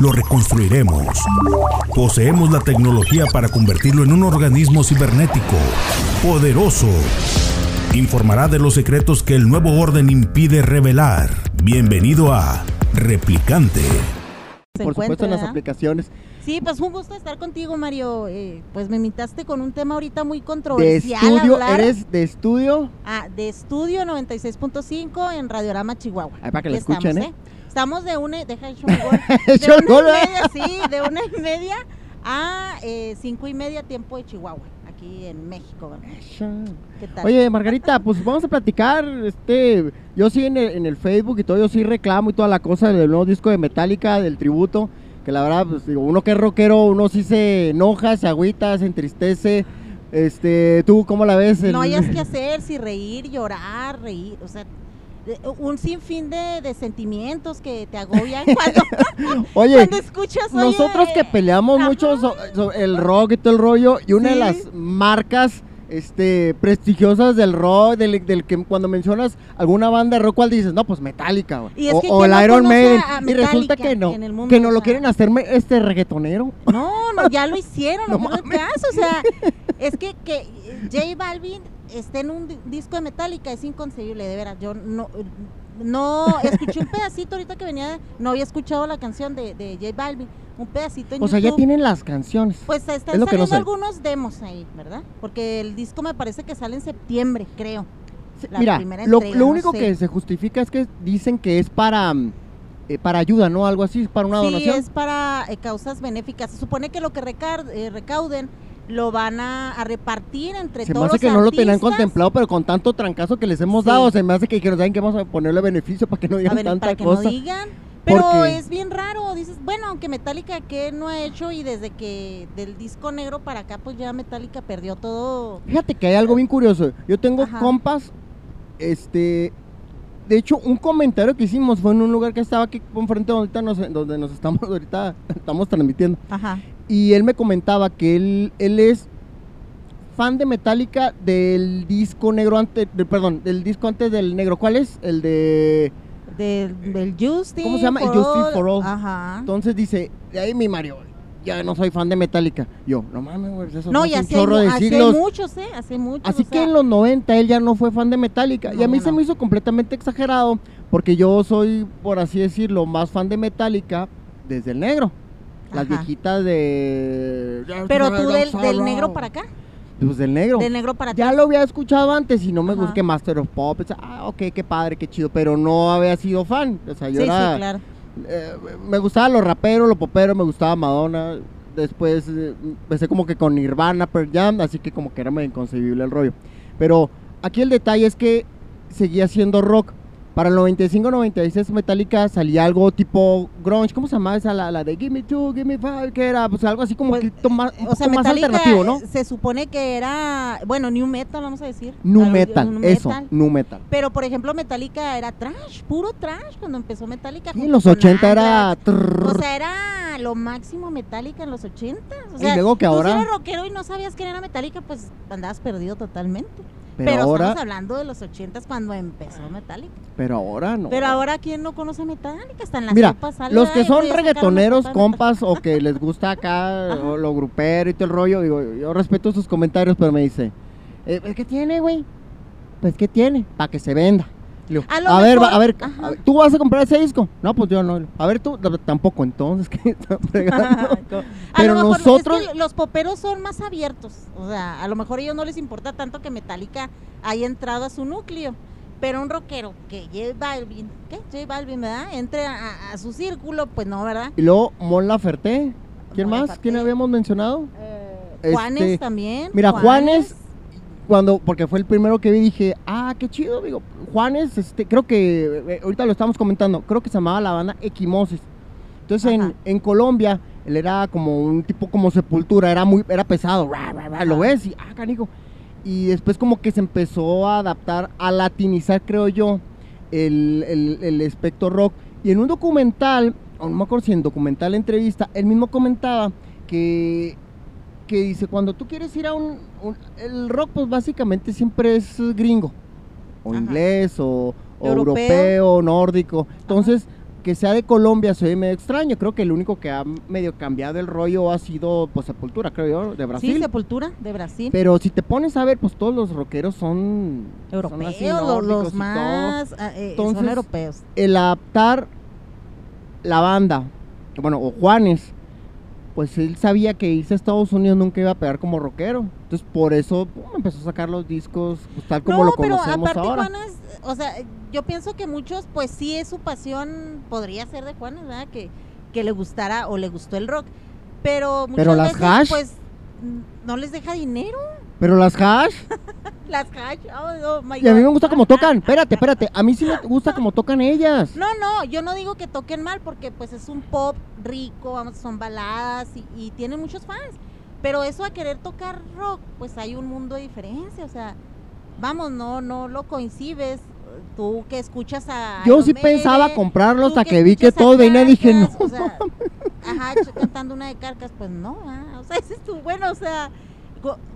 Lo reconstruiremos. Poseemos la tecnología para convertirlo en un organismo cibernético, poderoso. Informará de los secretos que el nuevo orden impide revelar. Bienvenido a Replicante. Se Por supuesto en las ¿verdad? aplicaciones. Sí, pues un gusto estar contigo, Mario. Eh, pues me invitaste con un tema ahorita muy De controversial. estudio, hablar. eres de estudio. Ah, de estudio 96.5 en Radiorama Chihuahua. Ahí para que lo escuchen, estamos, ¿eh? Estamos de una, deja el gol. Echó de una y media, sí, de una y media a eh, cinco y media tiempo de Chihuahua, aquí en México. ¿verdad? ¿Qué tal? Oye, Margarita, pues vamos a platicar. Este, yo sí en el, en el Facebook y todo, yo sí reclamo y toda la cosa del nuevo disco de Metallica, del tributo. Que la verdad, pues digo, uno que es rockero, uno sí se enoja, se agüita, se entristece. Este, ¿tú cómo la ves? El- No hayas que hacer, si reír, llorar, reír, o sea, un sinfín de, de sentimientos que te agobian cuando, Oye, cuando escuchas. oye, nosotros que peleamos ajá. mucho so- so- el rock y todo el rollo, y una de las marcas este, prestigiosas del rock, del, del que cuando mencionas alguna banda de rock, ¿cuál dices? No, pues Metallica. Y es o, que o ¿quién el no Iron Maiden. Y resulta que no, mundo, que no o lo sea? quieren hacerme este reggaetonero. No, no, ya lo hicieron, No no, caso, o sea, es que, que J Balvin esté en un di- disco de Metallica es inconcebible, de veras, yo no, no, escuché un pedacito ahorita que venía, no había escuchado la canción de, de J Balvin, un pedacito en O sea, ya tienen las canciones. Pues están Es no saliendo sé. algunos demos ahí, ¿verdad? Porque el disco me parece que sale en septiembre, creo. Sí, la Mira, primera lo, entrega, lo no único sé. que se justifica es que dicen que es para, mm, eh, para ayuda, ¿no? Algo así, para una sí, donación. es para eh, causas benéficas. Se supone que lo que eh, recauden lo van a, a repartir entre Se me todos hace que no lo tenían contemplado, pero con tanto trancazo que les hemos Sí. dado, se me hace que dijeron, ¿saben qué? Vamos a ponerle beneficio para que no A digan ver, tanta para que cosa. no digan. Pero es bien raro, dices, bueno, aunque Metallica que no ha hecho y desde que del disco negro para acá, pues ya Metallica perdió todo. Fíjate que hay algo bien curioso. Yo tengo Ajá. compas, este, de hecho, un comentario que hicimos fue en un lugar que estaba aquí enfrente donde ahorita nos, donde nos estamos ahorita estamos transmitiendo. Ajá. Y él me comentaba que él, él es fan de Metallica del disco negro antes, de- perdón, del disco antes del negro. ¿Cuál es? El de Del, del Justice. ¿Cómo se llama? El Justice for All. Ajá. Entonces dice, de ahí mi Mario, ya no soy fan de Metallica. Yo, no mames, güey, eso No, y hace un chorro de siglos. muchos, ¿eh? Hace muchos. Así o que sea, en los 90 él ya no fue fan de Metallica. y a mí se me hizo completamente exagerado porque yo soy, por así decirlo, más fan de Metallica desde el negro. Las Ajá. viejitas de... Pero tú del, del negro para acá. Pues del negro. Del negro para Ya lo había escuchado antes y no me que Master of Pop. Ah, ok, qué padre, qué chido. Pero no había sido fan. O sea, yo Sí, era... sí, claro. Eh, me gustaba los raperos, los poperos, me gustaba Madonna. Después eh, empecé como que con Nirvana, Pearl Jam, así que como que era medio inconcebible el rollo. Pero aquí el detalle es que seguía siendo rock. Para el 95-96 Metallica salía algo tipo grunge, ¿cómo se llamaba esa? La, la de Give Me Two, Give Me Five, que era pues algo así como Pues, que más, un O sea, poco más alternativo, ¿no? se supone que era, bueno, new metal, vamos a decir. Nu Algo- metal, eso, metal. nu metal. Pero, por ejemplo, Metallica era trash, puro trash cuando empezó Metallica. Y en los con 80 era... Trrr, O sea, era lo máximo Metallica en los 80. O Y sea, luego que tú si ahora- eres rockero y no sabías quién era Metallica, pues andabas perdido totalmente. Pero, Pero, ahora, estamos hablando de los 80 cuando empezó Metallica. pero ahora no. Pero ahora, ¿quién no conoce Metallica? Hasta en las Mira, sopas sale, los que "Ay, son reggaetoneros, sopa de Metallica". compas, o que les gusta acá o lo grupero y todo el rollo, digo, yo respeto sus comentarios, pero me dice, eh, ¿qué tiene, güey? Pues, ¿qué tiene? Para que se venda. Digo, A ver, va- a ver, a ver, ¿tú vas a comprar ese disco? No, pues yo no. A ver, tú tampoco, entonces, Pero mejor, nosotros- es que los poperos son más abiertos. O sea, a lo mejor a ellos no les importa tanto que Metallica haya entrado a su núcleo. Pero un rockero que J Balvin, ¿qué? J Balvin, ¿verdad? Entre a, a- su círculo, pues no, ¿verdad? Y luego, Mon Laferte, ¿quién Mon más? Laferte. ¿Quién habíamos mencionado? Eh, Juanes Este, también. mira, Juanes, Cuando, porque fue el primero que vi, dije, ah, qué chido, digo, Juanes, este, creo que, eh, ahorita lo estamos comentando, creo que se llamaba la banda Equimosis. Entonces en, en Colombia él era como un tipo como sepultura, era muy era pesado, lo ves y ah, canijo. Y después como que se empezó a adaptar, a latinizar, creo yo, el, el, el espectro rock. Y en un documental, o no me acuerdo si en documental entrevista, él mismo comentaba que, que dice, cuando tú quieres ir a un, un- El rock pues básicamente siempre es gringo, o Ajá. inglés, o, o Europeo. europeo, nórdico. Entonces, que sea de Colombia se ve medio extraño. Creo que el único que ha medio cambiado el rollo ha sido pues Sepultura, creo yo, de Brasil. Sí, Sepultura de Brasil. Pero si te pones a ver, pues todos los rockeros son son europeos, así los, más ah, eh, son europeos. El adaptar la banda, bueno, o Juanes, pues él sabía que irse a Estados Unidos nunca iba a pegar como rockero. Entonces por eso empezó a sacar los discos pues, tal como no, lo pero conocemos aparte ahora. Juanes, o sea, yo pienso que muchos, pues sí es su pasión, podría ser de Juanes, ¿verdad? Que, que le gustara o le gustó el rock. Pero muchas Pero las veces, hash. pues, no les deja dinero. Pero las hash, Las hash, oh, oh my y a mí me gusta como tocan. Espérate, espérate. A mí sí me gusta como tocan ellas. No, no, yo no digo que toquen mal porque pues es un pop rico, vamos, son baladas y, y tienen muchos fans. Pero eso a querer tocar rock, pues hay un mundo de diferencia, o sea, vamos, no, no lo coincides. Tú que escuchas a. Yo sí pensaba comprarlo hasta que vi que escuchas a todos venían y dije, no. O sea, ajá, cantando una de carcas, pues no, ah, o sea, ese es tu, bueno, o sea,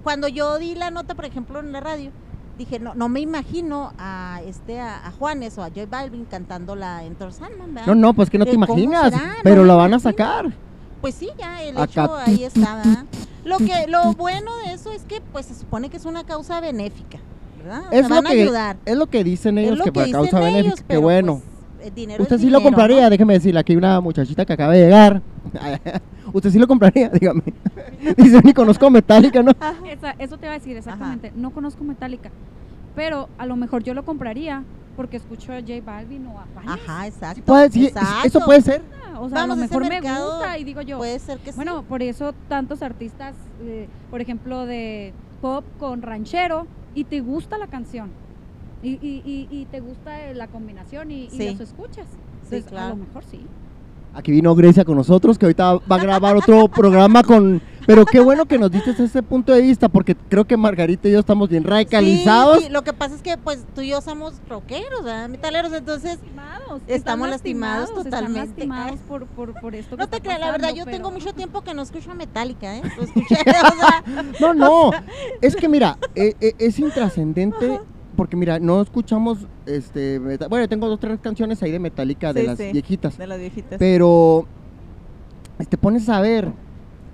cuando yo di la nota, por ejemplo, en la radio, dije, no, no me imagino a este, a, a Juanes o a Joy Balvin cantando la Enter Sandman, ¿verdad? No, no, pues que no te ¿De cómo imaginas. No Pero me la van a imagino. sacar. Pues sí, ya, el Acá, hecho ahí está, ¿verdad? Lo que, lo bueno de eso es que, pues, se supone que es una causa benéfica, ¿verdad? O Es sea, lo van a que- ayudar. Es lo que dicen ellos lo que, que por causa benéfica. Qué pero, bueno. pues, el dinero Usted sí lo compraría, ¿no? déjeme decirle, aquí hay una muchachita que acaba de llegar. Usted sí lo compraría, dígame. Dice, ni conozco Metallica, ¿no? Esa- eso te iba a decir exactamente. No conozco Metallica, pero a lo mejor yo lo compraría porque escucho a J Balvin o a Juanes. Ajá, exacto. Sí puede- sí, exacto. eso puede ser. Ah, O sea, Vamos, a lo mejor me gusta y digo yo. Puede ser que sí. Bueno, por eso tantos artistas, eh, por ejemplo, de pop con ranchero y te gusta la canción. Y, y, y, y te gusta la combinación y, y Sí. los escuchas. Sí, Entonces, A claro. lo mejor sí. Aquí vino Grecia con nosotros, que ahorita va a grabar otro programa con... Pero qué bueno que nos diste ese punto de vista, porque creo que Margarita y yo estamos bien radicalizados. Sí, sí, lo que pasa es que pues tú y yo somos rockeros, ¿verdad? Metaleros, entonces Lastimados, Estamos están lastimados están totalmente. lastimados Ay. por, por, por esto que no te está creas, la verdad yo tengo mucho tiempo que no escucho a Metallica, ¿eh? Lo escuché, o sea, No, no, es que mira, e- e- es intrascendente porque mira, no escuchamos, este, bueno, tengo dos, tres canciones ahí de Metallica, de las sí. viejitas, de las viejitas. pero te pones a ver,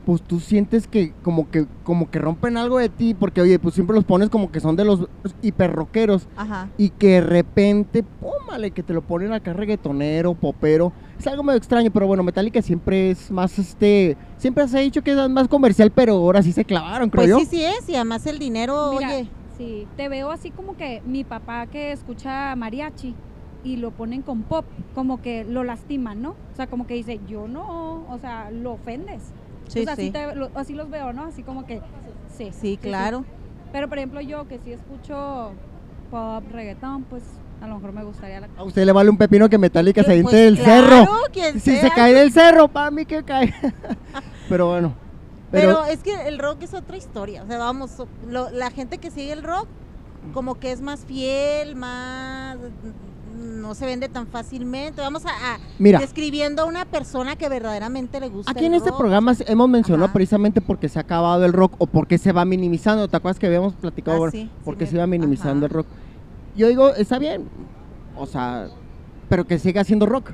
pues tú sientes que como que como que rompen algo de ti, porque oye, pues siempre los pones como que son de los hiperroqueros Ajá. y que de repente, pómale, que te lo ponen acá reggaetonero, popero. Es algo medio extraño, pero bueno, Metallica siempre es más, este, siempre se ha dicho que es más comercial, pero ahora sí se clavaron, creo Pues yo. sí, sí es, y además el dinero, Mira, oye, Sí, te veo así como que mi papá que escucha mariachi y lo ponen con pop, como que lo lastiman, ¿no? O sea, como que dice, yo no, o sea, lo ofendes. sí, O sea, así, sí, te- lo- así los veo, ¿no? Así como que, sí. sí, claro. Pero, por ejemplo, yo que sí escucho pop, reggaetón, pues a lo mejor me gustaría la... A usted le vale un pepino que Metallica se Pues, del claro, cerro. quien Si se cae del cerro, para mí que cae. pero bueno. Pero, Pero, es que el rock es otra historia. O sea, vamos, lo- la gente que sigue el rock, como que es más fiel, más. No se vende tan fácilmente. Vamos a, a- mira, describiendo a una persona que verdaderamente le gusta. aquí el en este programa hemos mencionado Ajá. precisamente porque se ha acabado el rock o porque se va minimizando. ¿Te acuerdas que habíamos platicado? Ah, sí, porque se iba minimizando ajá. el rock. Yo digo, está bien. O sea, pero que siga siendo rock.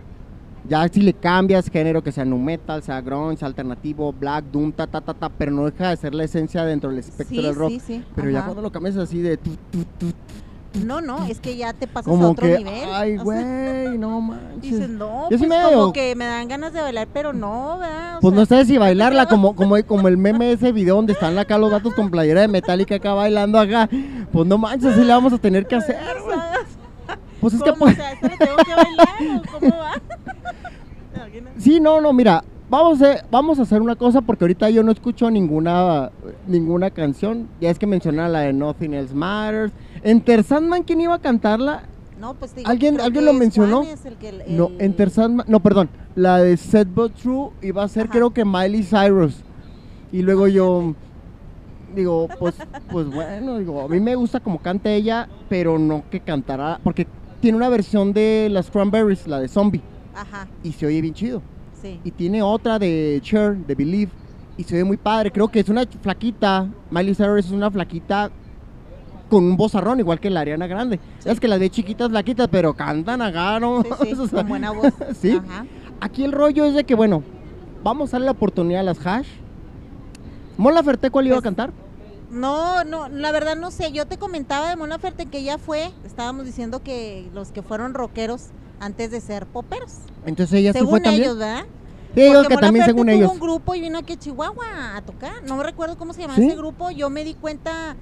Ya si le cambias género, que sea nu metal, sea grunge, alternativo, black, doom, ta, ta, ta, ta, pero no deja de ser la esencia dentro del espectro Sí, del rock. sí, sí, Pero ya cuando lo cambias así de tu, tu, tu, No, no, es que ya te pasas a como otro que, nivel. ay, güey, no manches. Dices, no, pues como que me dan ganas de bailar, pero no, ¿verdad? O Pues no sé si bailarla como, como, como el meme de ese video donde están acá los gatos con playera de Metallica acá bailando acá. Pues no manches, así le vamos a tener que hacer, güey. Pues es que pues, O sea, ¿esto lo tengo que bailar cómo va? Sí, no, no, mira, vamos a, vamos a hacer una cosa porque ahorita yo no escucho ninguna ninguna canción. Ya es que mencionaba la de Nothing Else Matters. Enter Sandman, ¿quién iba a cantarla? No, pues digo, ¿Alguien- alguien lo mencionó? Juanes el que el- No, Enter Sandman, no, perdón. la de Set But True iba a ser Ajá. creo que Miley Cyrus. Y luego yo digo, pues, pues bueno, digo, a mí me gusta como canta ella, pero no que cantará, porque tiene una versión de las Cranberries, la de Zombie, Ajá, y se oye bien chido. sí. Y tiene otra de Cher, de Believe, y se ve muy padre. Creo que es una flaquita, Miley Cyrus es una flaquita con un vozarrón, igual que la Ariana Grande. Sí. Es que las de chiquitas flaquitas, pero cantan ¿no? Sí, sí, O sea, con buena voz. Sí. Ajá. Aquí el rollo es de que, bueno, vamos a darle la oportunidad a las hash. Mon Laferte, ¿cuál iba a Pues, cantar? No, no, la verdad no sé. Yo te comentaba de Mon Laferte que ella fue, estábamos diciendo que los que fueron rockeros antes de ser poperos. Entonces ella sí según fue también. ellos, ¿verdad? Sí, digo que también según tuvo ellos. un grupo y vino aquí a Chihuahua a tocar. No me recuerdo cómo se llama ¿Sí? ese grupo. Yo me di cuenta,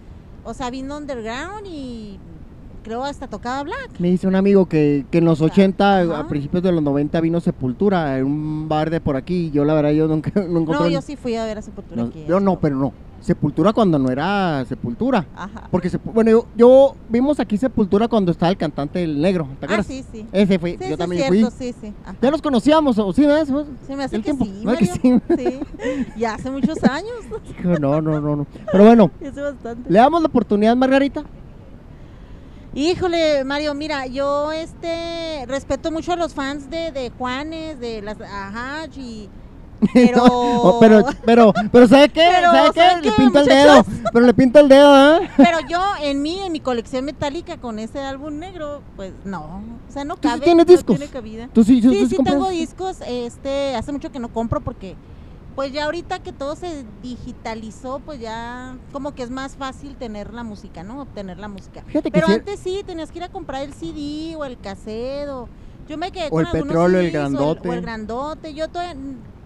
o sea, vino underground y creo hasta tocaba black. Me dice un amigo que, que en los Ajá. 80, Ajá. a principios de los 90 vino Sepultura en un bar de por aquí. Yo la verdad yo nunca no encontré. No, yo sí fui a ver a Sepultura no, aquí. yo no, pero no. Sepultura cuando no era Sepultura. Ajá. Porque, Sepu- bueno, yo, yo vimos aquí Sepultura cuando estaba el cantante el negro. ¿Te Ah, sí, sí. Ese fue, Sí, yo sí, también cierto, fui. sí, sí. Ajá. Ya nos conocíamos, ¿o sí? Se me hace el que tiempo, sí, ¿verdad que sí? Sí. Ya hace muchos años. No, no, no, no. Pero bueno, le damos la oportunidad, Margarita. Híjole, Mario, mira, yo este respeto mucho a los fans de, de Juanes, de las Ajá, y pero Oh, pero, pero, pero, ¿sabe qué? Pero, ¿Sabe qué? ¿sabe Le qué, pinta el dedo. Pero le pinta el dedo, ¿eh? pero yo en mí en mi colección metálica con ese álbum negro, pues no, o sea, no ¿Tú sí cabe, tienes no discos? tiene cabida. Tú sí, tú Sí, sí tengo discos, este, hace mucho que no compro porque pues ya ahorita que todo se digitalizó, pues ya como que es más fácil tener la música, ¿no? Obtener la música. Fíjate Pero sí- antes sí, tenías que ir a comprar el CD o el cassette o... Yo me quedé O con el petróleo, el CDs, o grandote. O el, grandote. Yo todavía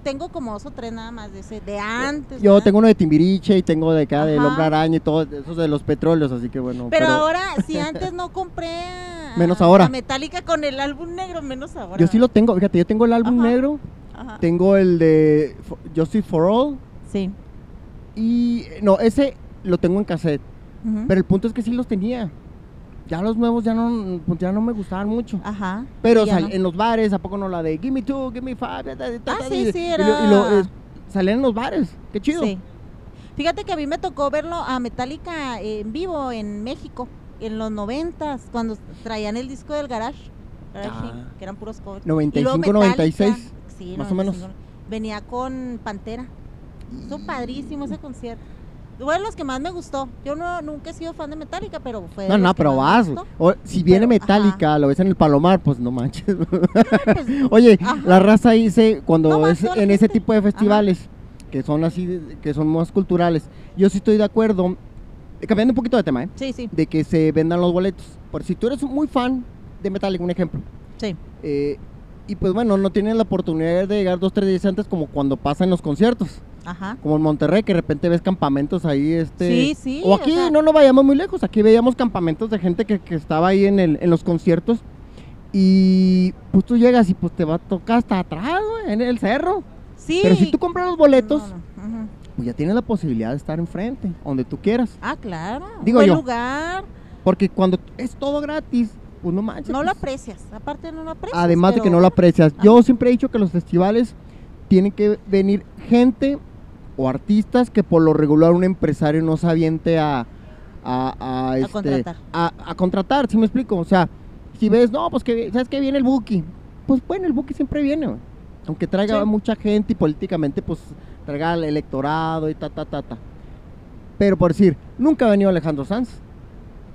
tengo como dos o tres nada más de ese, de antes. Yo ¿verdad? tengo uno de Timbiriche y tengo de acá del. Hombre Araña y todo, esos de los petróleos, así que bueno. Pero, ahora, si antes no compré a, Menos ahora. Metallica con el álbum negro, menos ahora. Yo sí lo tengo, fíjate, yo tengo el álbum Ajá. negro, Ajá. tengo el de Justice for All Sí. y no, ese lo tengo en cassette, pero el punto es que sí los tenía. Ya los nuevos ya no, pues ya no me gustaban mucho. Ajá. Pero sal- no. en los bares, ¿a poco no la de Give me two, give me five? Ah, sí, y- sí, y lo- era- Y lo, eh, salían en los bares, qué chido. Sí. Fíjate que a mí me tocó verlo a Metallica en vivo en México, en los noventas, cuando traían el disco del Garage, Garage Ah. Que eran puros covers. 95, Y luego Metallica, 96, sí, más o menos. 95, Venía con Pantera. Estuvo padrísimo ese concierto. Fue de los que más me gustó. Yo no, nunca he sido fan de Metallica, pero fue de No, los no, que pero más vas. me gustó. o- si viene Pero, Metallica, lo ves en el Palomar, pues no manches. Pues, Oye, Ajá. la raza dice, cuando No, es en ese tipo de festivales, que son así, que son más culturales, yo sí estoy de acuerdo, cambiando un poquito de tema, ¿eh? sí, sí, de que se vendan los boletos. Por si tú eres muy fan de Metallica, un ejemplo, sí. eh, y pues bueno, no tienes la oportunidad de llegar dos, tres días antes como cuando pasa en los conciertos. Ajá. Como en Monterrey, que de repente ves campamentos ahí, este... Sí, sí, O o aquí sea- no nos vayamos muy lejos, aquí veíamos campamentos de gente que, que estaba ahí en, el, en los conciertos y pues tú llegas y pues te va a tocar hasta atrás, güey, en el cerro. Sí. Pero si tú compras los boletos, No, no, ujú. pues ya tienes la posibilidad de estar enfrente, donde tú quieras. Ah, claro. Digo Buen yo. lugar. Porque cuando es todo gratis, pues no manches. No lo pues, aprecias. Aparte no lo aprecias. Además de que no lo aprecias. Yo siempre he dicho que los festivales tienen que venir gente o artistas que por lo regular un empresario no se aviente a, a, a, este, contratar. A, a contratar, ¿sí me explico? O sea, si ves, no, pues que, ¿sabes que Viene el Buki. Pues bueno, el Buki siempre viene. Aunque traiga Sí. mucha gente y políticamente, pues traiga al electorado y ta, ta, ta, ta. Pero por decir, nunca ha venido Alejandro Sanz.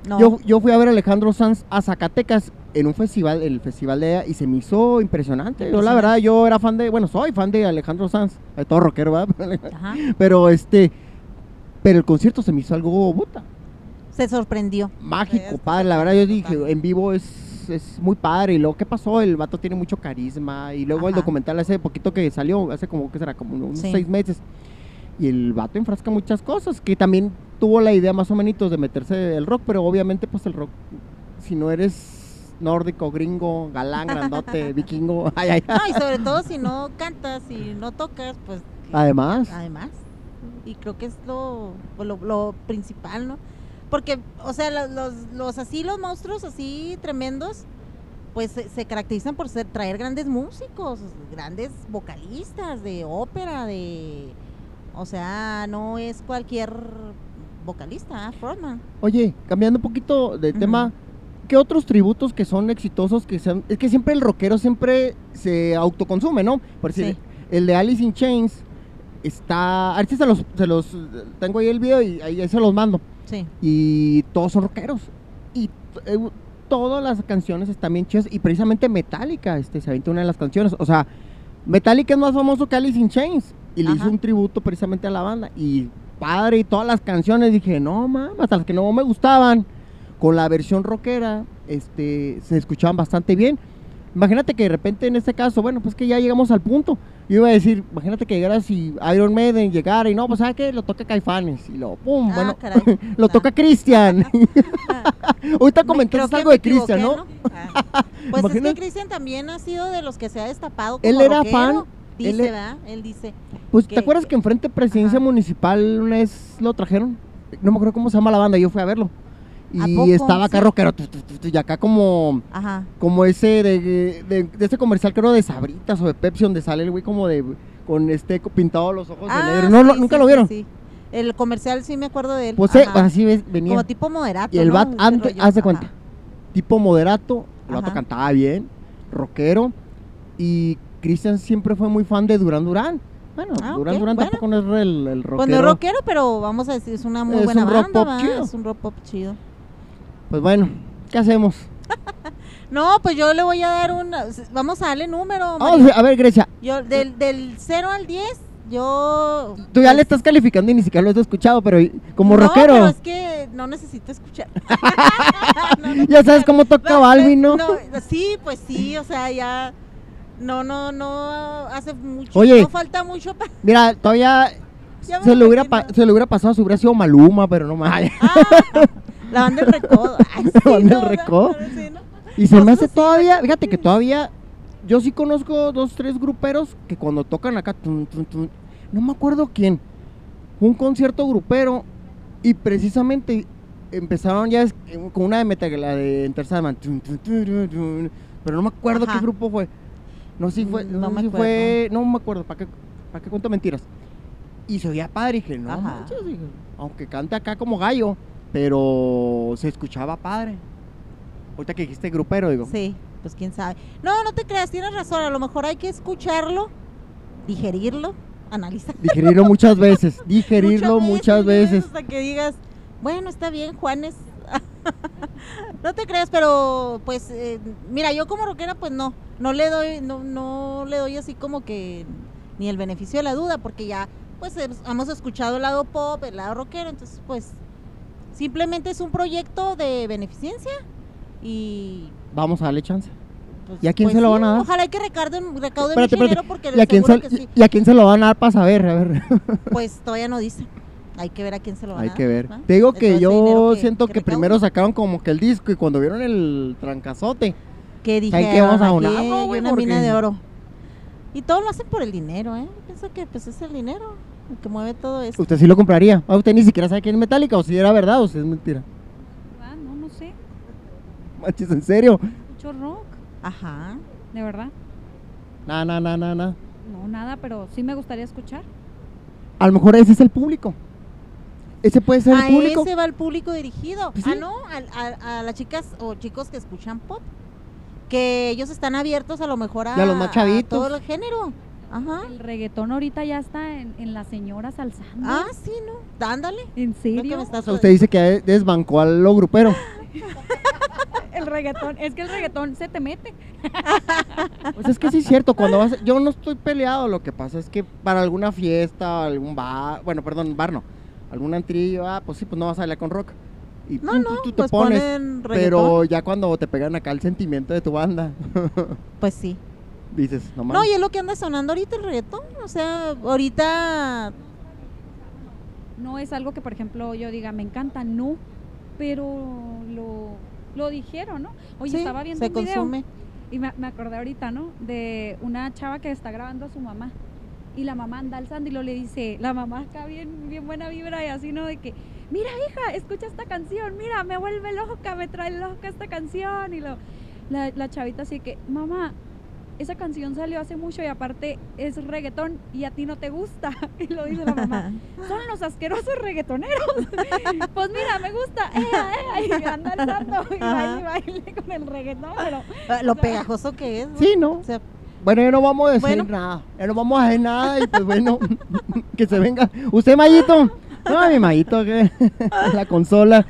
No. Yo, yo fui a ver a Alejandro Sanz a Zacatecas en un festival, el festival de ella, y se me hizo impresionante. Yo la verdad, yo era fan de, bueno, soy fan de Alejandro Sanz, de todo rockero, ¿verdad? Ajá. Pero este, pero el concierto se me hizo algo puta, Se sorprendió. mágico, Sí, padre. La verdad, yo dije, total. en vivo es, es muy padre. Y luego, ¿qué pasó? El vato tiene mucho carisma. Y luego el documental hace poquito que salió, hace como, que será? Como unos Sí. seis meses. Y el vato enfrasca muchas cosas, que también tuvo la idea más o menos de meterse el rock, pero obviamente pues el rock, si no eres nórdico, gringo, galán, grandote, vikingo, ay, ay, No, y sobre todo si no cantas y no tocas, pues además, además. Y creo que es lo, pues, lo, lo principal, ¿no? Porque, o sea, lo- los, los así, los monstruos así tremendos, pues se, se caracterizan por ser, traer grandes músicos, grandes vocalistas de ópera, de, o sea, no es cualquier vocalista, ¿ah? frontman. Oye, cambiando un poquito de tema, ¿qué otros tributos que son exitosos que sean? Es que siempre el rockero siempre se autoconsume, ¿no? Por decir, Sí. el de Alice in Chains está, ahorita se los, se los, tengo ahí el video y ahí, se los mando. Sí. Y todos son rockeros. Y eh, todas las canciones están bien chidas. Y precisamente Metallica este, se avienta una de las canciones. O sea, Metallica es más famoso que Alice in Chains. Y le hizo Ajá. un tributo precisamente a la banda. Y padre, y todas las canciones. Dije, no, mames, hasta las que no me gustaban. Con la versión rockera, este, se escuchaban bastante bien. Imagínate que de repente en este caso, bueno, pues que ya llegamos al punto. Yo iba a decir, imagínate que llegara si Iron Maiden llegara y no, pues ¿sabes qué? Lo toca Caifanes. Y lo, pum, Ah, bueno, caray. lo Ah. toca Cristian. Ahorita Me- comentaste algo de Cristian, equivoqué, ¿no? Ah. Pues es que Cristian también ha sido de los que se ha destapado como Él era rockero. fan, Dice, él e- ¿verdad? Él dice. Pues, que- ¿te acuerdas que enfrente de presidencia Ajá. municipal una vez lo trajeron? No me acuerdo cómo se llama la banda, yo fui a verlo. ¿A Y estaba rockero, tu, tu, y acá como, Ajá. como ese de, de, de este comercial creo de Sabritas o de Pepsi donde sale el güey como de con este pintado los ojos de Ah, negro. No, sí, lo- nunca sí, lo vieron. sí. El comercial sí me acuerdo de él. Pues eh, así venía. Como tipo moderato. Y el ¿no? bat Ese antes, haz de Ajá. cuenta, tipo moderato, el vato cantaba bien, rockero, y Cristian siempre fue muy fan de Durán Durán. Bueno, Ah, Durán Durán bueno. tampoco no es el, el rockero. Pues no es rockero, pero vamos a decir, es una muy Es buena un rock banda, pop ¿va? chido. Es un rock pop chido. Pues bueno, ¿qué hacemos? No, pues yo le voy a dar un... Vamos a darle número. Vamos María. a ver, Grecia, Yo, del, del 0 al 10, yo... tú ya pues, le estás calificando y ni siquiera lo has escuchado, pero como no, rockero, pero es que no necesito escuchar. No, no ya sabes cómo toca Balvin, ¿no? Sí, pues sí, o sea, ya... No, no, no hace mucho. Oye. No falta mucho para... Mira, todavía se le, hubiera se le hubiera pasado si hubiera sido Maluma, pero no más. Ah, la banda del recodo. Ay, sí, La banda del no, Recodo. no, sí, ¿no? Y se me hace todavía, fíjate que todavía, yo sí conozco dos, tres gruperos que cuando tocan acá, no me acuerdo quién, un concierto grupero y precisamente empezaron ya con una de metal, la de Enter Sandman, pero no me acuerdo Ajá. qué grupo fue. No sé si fue, Mm, no, me si fue, no me acuerdo, ¿para qué, para qué cuento mentiras? Y se oía padre, y dije, no manches, dije, aunque cante acá como gallo, pero se escuchaba padre. Ahorita que dijiste grupero, digo. Sí, pues quién sabe. No, no te creas, tienes razón. A lo mejor hay que escucharlo, digerirlo, analizar. Digerirlo muchas veces, digerirlo muchas veces. Hasta que digas, bueno, está bien, Juanes. no te creas, pero pues, eh, mira, yo como rockera, pues no, no le doy, no, no le doy así como que ni el beneficio de la duda, porque ya, pues es- hemos escuchado el lado pop, el lado rockero, entonces, pues, simplemente es un proyecto de beneficencia y Vamos a darle chance. pues, ¿Y a quién pues se lo sí, van a dar? Ojalá que recauden, recauden Espérate, espérate. dinero porque ¿Y a, quién se, que sí. ¿Y a quién se lo van a dar para saber? A ver, Pues todavía no dice. Hay que ver a quién se lo van hay a que dar, ver. ¿va? Te digo que yo siento que, primero sacaron como que el disco y cuando vieron el trancazote, que que dije, vamos a hay güey, una mina de oro. Y todo lo hacen por el dinero, ¿eh? Pienso que pues es el dinero que mueve todo esto. usted sí lo compraría. Ah, usted ni siquiera sabe quién es Metallica o si era verdad o si es mentira. Ah, no, no sé. Manches, en serio. Mucho rock, Ajá. de verdad. Na, na, na, na, na. No, nada, pero sí me gustaría escuchar. A lo mejor ese es el público. Ese puede ser A el público. ese va el público dirigido. Pues Ah, no, al- a, a las chicas o chicos que escuchan pop. Que ellos están abiertos a lo mejor a, Y a los más chavitos. todo el género. Ajá. El reggaetón ahorita ya está en, en las señoras alzando. Ah, sí, ¿no? Ándale. ¿En serio? me estás- usted dice que desbancó a lo grupero. El reggaetón, es que el reggaetón se te mete. Pues es que sí es cierto, cuando vas, yo no estoy peleado, lo que pasa es que para alguna fiesta, algún bar, bueno, perdón, bar no, algún antrillo, ah, pues sí, pues no vas a bailar con rock. Y No, pum, no, tú, te pues pones, ponen pero reggaetón. ya cuando te pegan acá el sentimiento de tu banda, Pues sí. Dices, no No, mames. y es lo que anda sonando ahorita el reggaetón. O sea, ahorita No es algo que, por ejemplo, yo diga, me encanta, no. Pero lo, lo dijeron, ¿no? Oye, sí, estaba viendo se un video consume. y me, me acordé ahorita, ¿no? De una chava que está grabando a su mamá. Y la mamá anda alzando y lo le dice, la mamá acá bien, bien buena vibra y así, ¿no? De que, mira hija, escucha esta canción, mira, me vuelve loca, me trae loca esta canción. Y lo, la, la chavita así que, mamá, esa canción salió hace mucho y aparte es reggaetón y a ti no te gusta. Y lo dice la mamá. Son los asquerosos reggaetoneros. pues mira, me gusta. Ea, ea, y anda andando y baile, y baile con el reggaetón. Pero, Ah, Lo o sea, pegajoso que es. ¿no? Sí, ¿no? O sea, Bueno, ya no vamos a decir Bueno. nada. Ya no vamos a hacer nada y pues bueno, que se venga. ¿Usted, Mayito? No, mi Mayito, que la consola.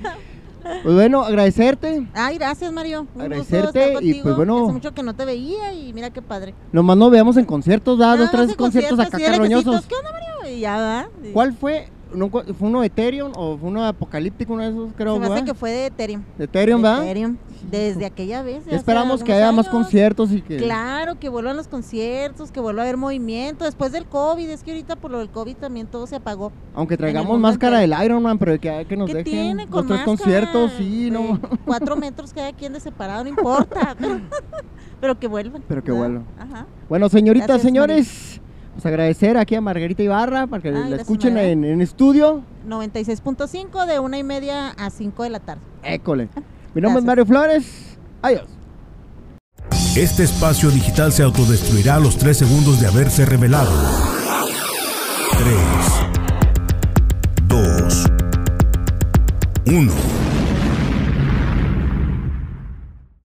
Pues bueno, agradecerte. Ay, gracias, Mario. Un gusto Agradecerte estar y, pues, bueno. Hace mucho que no te veía y mira qué padre. Nomás nos veamos en conciertos, ¿verdad? Dos, tres conciertos acá sí, carroñosos. ¿Qué onda, Mario? Y ya, ¿verdad? Y ¿Cuál fue? No, ¿Fue uno de Ethereum o fue uno de Apocalíptico, uno de esos, creo, Se me hace que fue de Ethereum. De Ethereum, De ¿verdad? Ethereum. Desde aquella vez. Esperamos que haya más conciertos y que... Claro, que vuelvan los conciertos, que vuelva a haber movimiento. Después del COVID, es que ahorita por lo del COVID también todo se apagó. Aunque traigamos máscara entero. del Iron Man, pero que, que nos ¿Qué dejen tiene con conciertos, sí, no. Cuatro metros cada quien de separado, no importa. pero, que vuelvan. Pero que vuelvan. Ajá. Bueno, señoritas, Gracias, señores, pues agradecer aquí a Margarita Ibarra para que Ay, la gracias, escuchen en, en estudio. 96.5 de una y media a 5 de la tarde. École. Mi nombre es. Mario Flores. Adiós. Este espacio digital se autodestruirá a los 3 segundos de haberse revelado. 3, 2, 1.